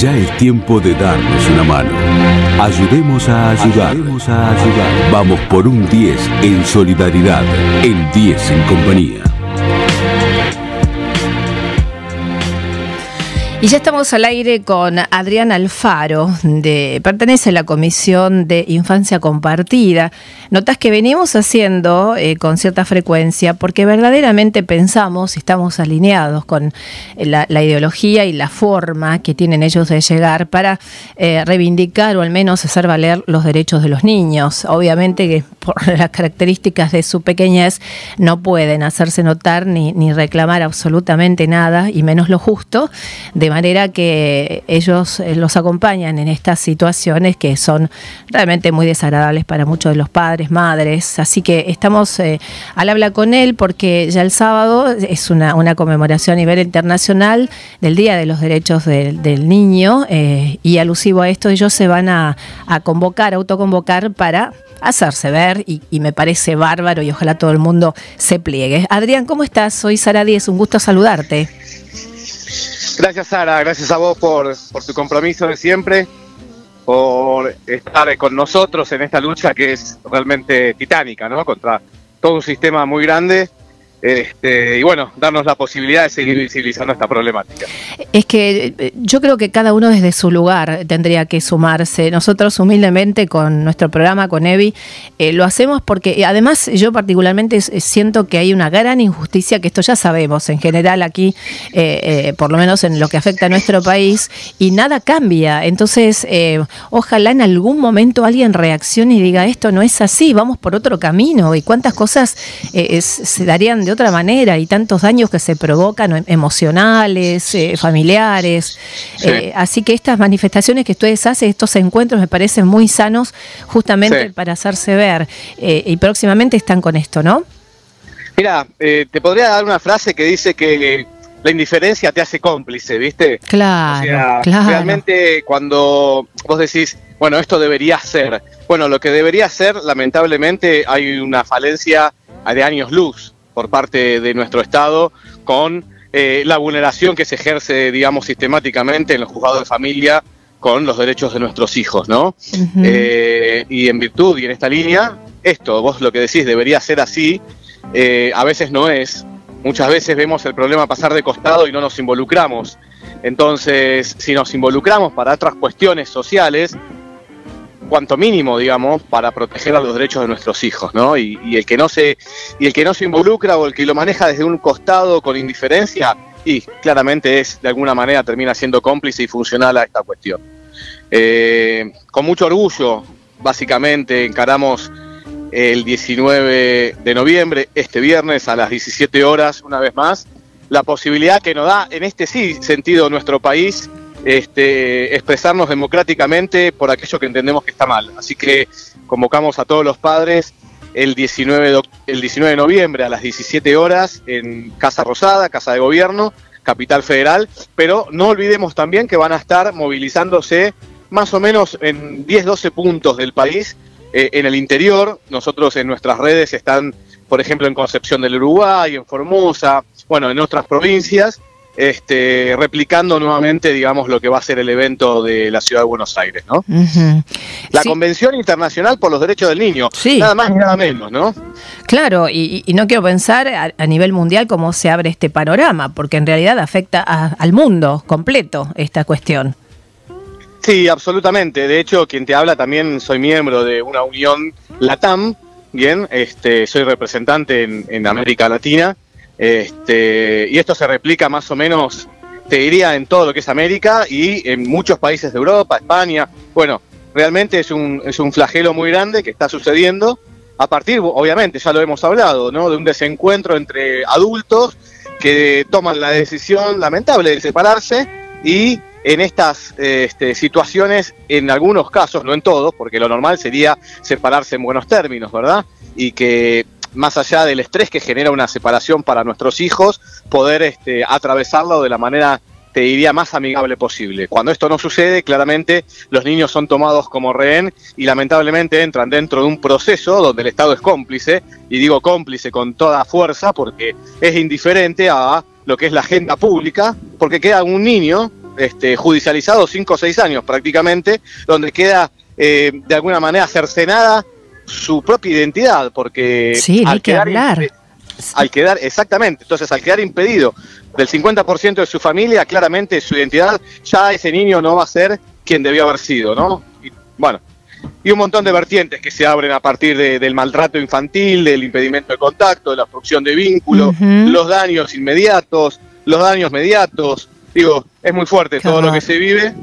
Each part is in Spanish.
Ya es tiempo de darnos una mano. Ayudemos a ayudar. Ayudemos a ayudar. Vamos por un 10 en solidaridad. El 10 en compañía. Y ya estamos al aire con Adrián Alfaro, pertenece a la Comisión de Infancia Compartida. Notas que venimos haciendo eh, con cierta frecuencia porque verdaderamente pensamos y estamos alineados con la, ideología y la forma que tienen ellos de llegar para eh, reivindicar o al menos hacer valer los derechos de los niños. Obviamente que por las características de su pequeñez no pueden hacerse notar ni, ni reclamar absolutamente nada y menos lo justo de manera que ellos eh, los acompañan en estas situaciones que son realmente muy desagradables para muchos de los padres, madres. Así que estamos eh, al habla con él porque ya el sábado es una, conmemoración a nivel internacional del Día de los Derechos del Niño eh, y alusivo a esto ellos se van a, a convocar, autoconvocar para hacerse ver y, y, me parece bárbaro y ojalá todo el mundo se pliegue. Adrián, ¿cómo estás? Soy Sara Díez, un gusto saludarte. Gracias Sara, gracias a vos por, por tu compromiso de siempre, por estar con nosotros en esta lucha que es realmente titánica, ¿no? Contra todo un sistema muy grande este, y bueno, darnos la posibilidad de seguir visibilizando esta problemática. Es que eh, yo creo que cada uno desde su lugar tendría que sumarse. Nosotros humildemente con nuestro programa, con Evi, eh, lo hacemos porque eh, además yo particularmente siento que hay una gran injusticia, que esto ya sabemos en general aquí, por lo menos en lo que afecta a nuestro país, y nada cambia. Entonces, ojalá en algún momento alguien reaccione y diga, esto no es así, vamos por otro camino, y cuántas cosas se darían de otra manera y tantos daños que se provocan emocionales, eh, familiares. Eh, así que estas manifestaciones que ustedes hacen, estos encuentros me parecen muy sanos justamente para hacerse ver. Eh, y próximamente están con esto, ¿no? Mira, te podría dar una frase que dice que la indiferencia te hace cómplice, ¿viste? Claro, Realmente cuando vos decís, bueno, esto debería ser, bueno, lo que debería ser, lamentablemente hay una falencia de años luz por parte de nuestro Estado con eh, la vulneración que se ejerce, digamos, sistemáticamente en los juzgados de familia con los derechos de nuestros hijos, ¿no? Eh, y en virtud y en esta línea, esto, vos lo que decís, debería ser así, eh, a veces no es. Muchas veces vemos el problema pasar de costado y no nos involucramos. Entonces, si nos involucramos para otras cuestiones sociales, cuanto mínimo, digamos, para proteger a los derechos de nuestros hijos, ¿no? Y, el que no se y el que no se involucra o el que lo maneja desde un costado con indiferencia, y claramente es de alguna manera termina siendo cómplice y funcional a esta cuestión. Eh, con mucho orgullo, básicamente, encaramos el 19 de noviembre, este viernes a las 17 horas, una vez más, la posibilidad que nos da en este sí sentido nuestro país este, expresarnos democráticamente por aquello que entendemos que está mal. Así que convocamos a todos los padres el 19 de, el 19 de noviembre a las 17 horas en Casa Rosada, Casa de Gobierno, Capital Federal, pero no olvidemos también que van a estar movilizándose más o menos en 10, 12 puntos del país. Eh, en el interior, nosotros en nuestras redes están, por ejemplo, en Concepción del Uruguay, en Formosa, bueno, en otras provincias, este, replicando nuevamente, digamos, lo que va a ser el evento de la ciudad de Buenos Aires, ¿no? La Convención Internacional por los Derechos del Niño, nada más ni nada menos, ¿no? Claro, y, no quiero pensar a, nivel mundial cómo se abre este panorama, porque en realidad afecta al mundo completo esta cuestión. Sí, absolutamente. De hecho, quien te habla también soy miembro de una unión LATAM, bien, este, soy representante en América Latina este, y esto se replica más o menos, te diría, en todo lo que es América y en muchos países de Europa, España. Bueno, realmente es un, es un flagelo muy grande que está sucediendo a partir, obviamente, ya lo hemos hablado, ¿no? de un desencuentro entre adultos que toman la decisión lamentable de separarse y en estas este, situaciones, en algunos casos, no en todos, porque lo normal sería separarse en buenos términos, ¿verdad? Y que más allá del estrés que genera una separación para nuestros hijos, poder este, atravesarlo de la manera, te diría, más amigable posible. Cuando esto no sucede, claramente los niños son tomados como rehén y lamentablemente entran dentro de un proceso donde el Estado es cómplice, y digo cómplice con toda fuerza porque es indiferente a lo que es la agenda pública, porque queda un niño este, judicializado cinco o seis años prácticamente, donde queda eh, de alguna manera cercenada su propia identidad, porque sí, al que hablar. Al quedar, exactamente, entonces al quedar impedido del 50% de su familia, claramente su identidad, ya ese niño no va a ser quien debió haber sido, ¿no? Y, bueno, y un montón de vertientes que se abren a partir del maltrato infantil, del impedimento de contacto, de la obstrucción de vínculos, los daños inmediatos, los daños mediatos. Digo, es muy fuerte todo lo que se vive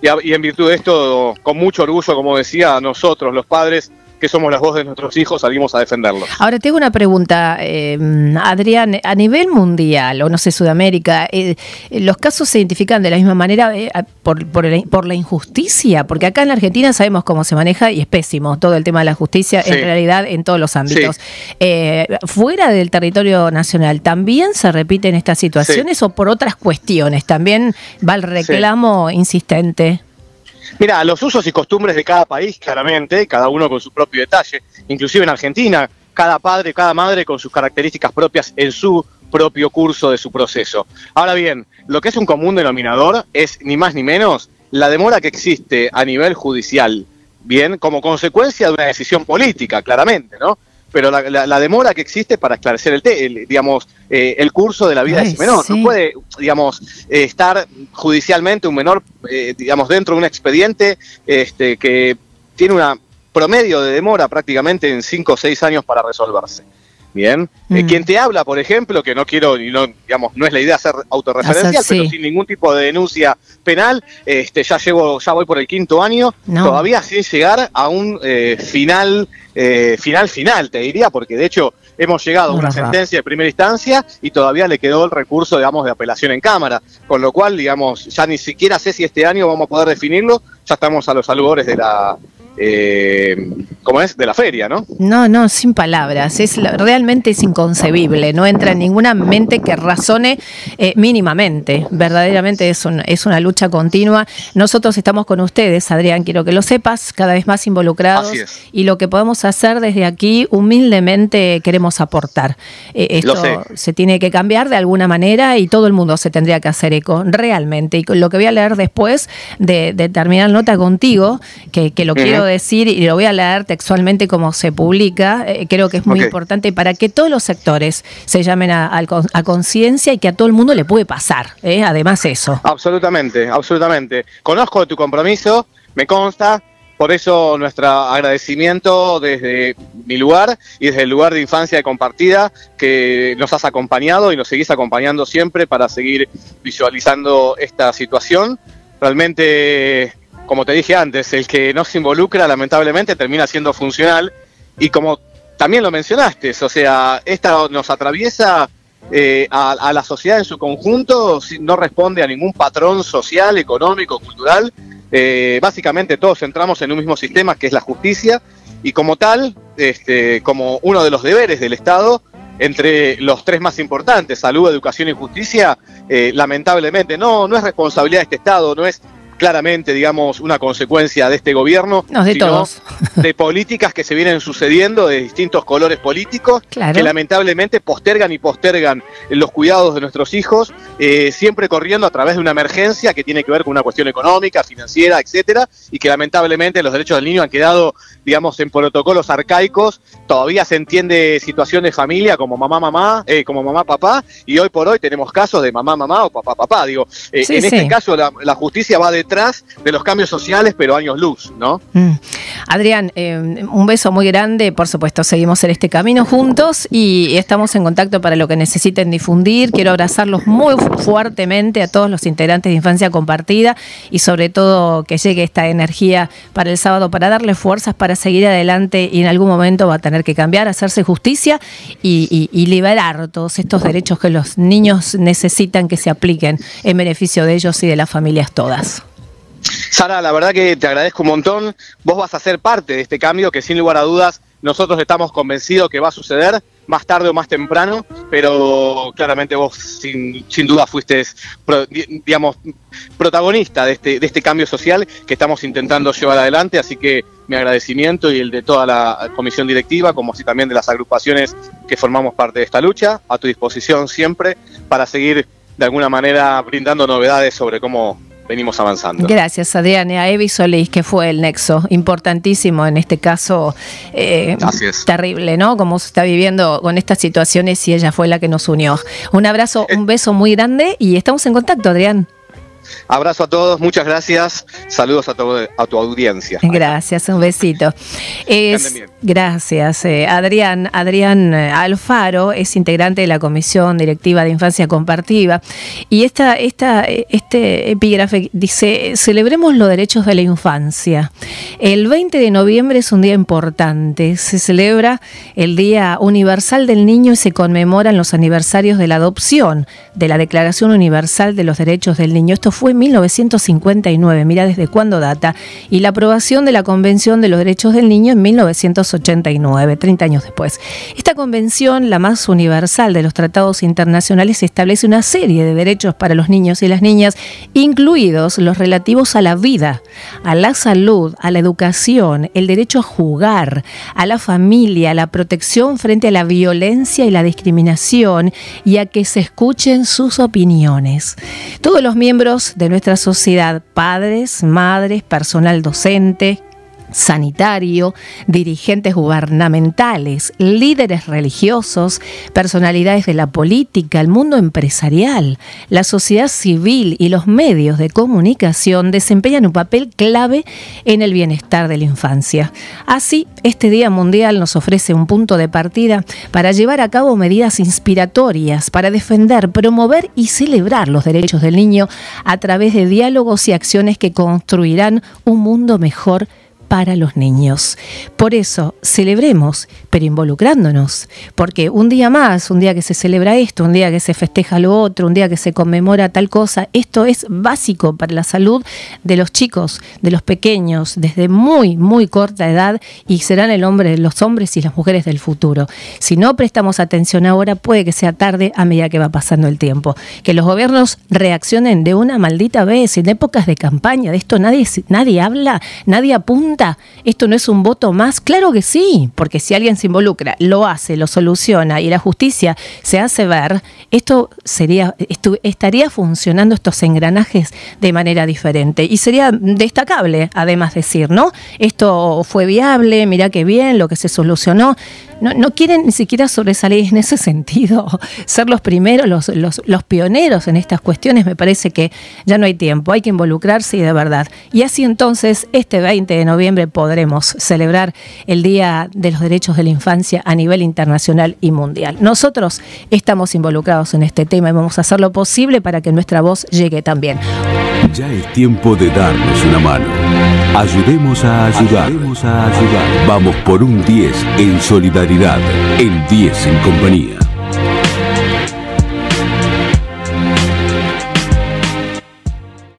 y, y en virtud de esto, con mucho orgullo, como decía, nosotros los padres que somos las voces de nuestros hijos, salimos a defenderlos. Ahora tengo una pregunta, eh, Adrián, a nivel mundial, o no sé, Sudamérica, eh, ¿los casos se identifican de la misma manera eh, por, por, la injusticia? Porque acá en la Argentina sabemos cómo se maneja y es pésimo todo el tema de la justicia, en realidad en todos los ámbitos. fuera del territorio nacional, ¿también se repiten estas situaciones o por otras cuestiones? ¿También va el reclamo insistente? Mira, los usos y costumbres de cada país, claramente, cada uno con su propio detalle, inclusive en Argentina, cada padre, cada madre con sus características propias en su propio curso de su proceso. Ahora bien, lo que es un común denominador es ni más ni menos la demora que existe a nivel judicial, bien, como consecuencia de una decisión política, claramente, ¿no? Pero la, demora que existe para esclarecer el, digamos, eh, el curso de la vida de ese menor. No puede, digamos, eh, estar judicialmente un menor, eh, digamos, dentro de un expediente este, que tiene una promedio de demora prácticamente en 5 o 6 años para resolverse. Bien. Mm. quien te habla, por ejemplo, que no quiero, y no, digamos, no es la idea ser autorreferencial, pero sin ningún tipo de denuncia penal, este, ya llevo, ya voy por el quinto año, todavía sin llegar a un final eh, final final, te diría, porque de hecho hemos llegado a una sentencia de primera instancia y todavía le quedó el recurso, digamos, de apelación en Cámara, con lo cual, digamos, ya ni siquiera sé si este año vamos a poder definirlo, ya estamos a los albores de la eh, como es, de la feria, ¿no? No, no, sin palabras. Es realmente es inconcebible. No entra en ninguna mente que razone eh, mínimamente. Verdaderamente es, es una lucha continua. Nosotros estamos con ustedes, Adrián, quiero que lo sepas, cada vez más involucrados. Y lo que podemos hacer desde aquí, humildemente queremos aportar. Eh, esto se tiene que cambiar de alguna manera y todo el mundo se tendría que hacer eco, realmente. Y lo que voy a leer después de, terminar nota contigo, que, lo quiero decir y lo voy a leer textualmente como se publica, eh, creo que es muy importante para que todos los sectores se llamen a, conciencia y que a todo el mundo le puede pasar, ¿eh? además eso. Absolutamente, absolutamente. Conozco tu compromiso, me consta, por eso nuestro agradecimiento desde mi lugar y desde el lugar de infancia compartida que nos has acompañado y nos seguís acompañando siempre para seguir visualizando esta situación. Realmente como te dije antes, el que no se involucra lamentablemente termina siendo funcional y como también lo mencionaste, o sea, esta nos atraviesa eh, a, la sociedad en su conjunto, no responde a ningún patrón social, económico, cultural. Eh, básicamente todos entramos en un mismo sistema que es la justicia y como tal, este, como uno de los deberes del Estado, entre los tres más importantes, salud, educación y justicia, eh, lamentablemente no, no es responsabilidad de este Estado, no es claramente, digamos, una consecuencia de este gobierno, no, de todos. de políticas que se vienen sucediendo de distintos colores políticos, que lamentablemente postergan y postergan los cuidados de nuestros hijos, eh, siempre corriendo a través de una emergencia que tiene que ver con una cuestión económica, financiera, etcétera, y que lamentablemente los derechos del niño han quedado, digamos, en protocolos arcaicos. Todavía se entiende situación de familia como mamá, mamá, eh, como mamá, papá, y hoy por hoy tenemos casos de mamá, mamá o papá, papá. Digo, eh, en este caso la, la justicia va de de los cambios sociales, pero años luz, ¿no? Mm. Adrián, eh, un beso muy grande, por supuesto, seguimos en este camino juntos y estamos en contacto para lo que necesiten difundir. Quiero abrazarlos muy fuertemente a todos los integrantes de Infancia Compartida y sobre todo que llegue esta energía para el sábado para darle fuerzas para seguir adelante y en algún momento va a tener que cambiar, hacerse justicia y, y liberar todos estos derechos que los niños necesitan que se apliquen en beneficio de ellos y de las familias todas. Sara, la verdad que te agradezco un montón. Vos vas a ser parte de este cambio que sin lugar a dudas nosotros estamos convencidos que va a suceder más tarde o más temprano, pero claramente vos sin, sin duda fuiste, digamos, protagonista de este, de este cambio social que estamos intentando llevar adelante, así que mi agradecimiento y el de toda la comisión directiva, como así también de las agrupaciones que formamos parte de esta lucha, a tu disposición siempre para seguir de alguna manera brindando novedades sobre cómo venimos avanzando. Gracias, Adrián. A Evi Solís, que fue el nexo importantísimo en este caso eh, terrible, ¿no? Como se está viviendo con estas situaciones y ella fue la que nos unió. Un abrazo, un beso muy grande y estamos en contacto, Adrián. Abrazo a todos, muchas gracias. Saludos a tu, a tu audiencia. Gracias, un besito. Gracias, eh, Adrián. Adrián eh, Alfaro es integrante de la Comisión Directiva de Infancia Compartida. Y eh, este epígrafe dice: celebremos los derechos de la infancia. El 20 de noviembre es un día importante. Se celebra el Día Universal del Niño y se conmemoran los aniversarios de la adopción de la Declaración Universal de los Derechos del Niño. Esto fue en 1959, mira desde cuándo data, y la aprobación de la Convención de los Derechos del Niño en 1989, 30 años después. Esta convención, la más universal de los tratados internacionales, establece una serie de derechos para los niños y las niñas, incluidos los relativos a la vida, a la salud, a la educación, el derecho a jugar, a la familia, a la protección frente a la violencia y la discriminación y a que se escuchen sus opiniones. Todos los miembros de nuestra sociedad, padres, madres, personal docente, sanitario, dirigentes gubernamentales, líderes religiosos, personalidades de la política, el mundo empresarial, la sociedad civil y los medios de comunicación desempeñan un papel clave en el bienestar de la infancia. Así, este Día Mundial nos ofrece un punto de partida para llevar a cabo medidas inspiratorias para defender, promover y celebrar los derechos del niño a través de diálogos y acciones que construirán un mundo mejor para los niños. Por eso, celebremos, pero involucrándonos, porque un día más, un día que se celebra esto, un día que se festeja lo otro, un día que se conmemora tal cosa, esto es básico para la salud de los chicos, de los pequeños, desde muy, muy corta edad y serán el hombre, los hombres y las mujeres del futuro. Si no prestamos atención ahora, puede que sea tarde a medida que va pasando el tiempo. Que los gobiernos reaccionen de una maldita vez en épocas de campaña, de esto nadie, nadie habla, nadie apunta ¿Esto no es un voto más? Claro que sí, porque si alguien se involucra, lo hace, lo soluciona y la justicia se hace ver, esto estaría funcionando estos engranajes de manera diferente. Y sería destacable, además, decir, ¿no? Esto fue viable, mira qué bien, lo que se solucionó no, quieren ni siquiera sobresalir en ese sentido, ser los primeros, los, los, pioneros en estas cuestiones, me parece que ya no hay tiempo, hay que involucrarse y de verdad. Y así entonces, este 20 de noviembre podremos celebrar el Día de los Derechos de la Infancia a nivel internacional y mundial. Nosotros estamos involucrados en este tema y vamos a hacer lo posible para que nuestra voz llegue también. Ya es tiempo de darnos una mano. Ayudemos a ayudar. Ayudemos a ayudar. Vamos por un 10 en solidaridad. El 10 en compañía.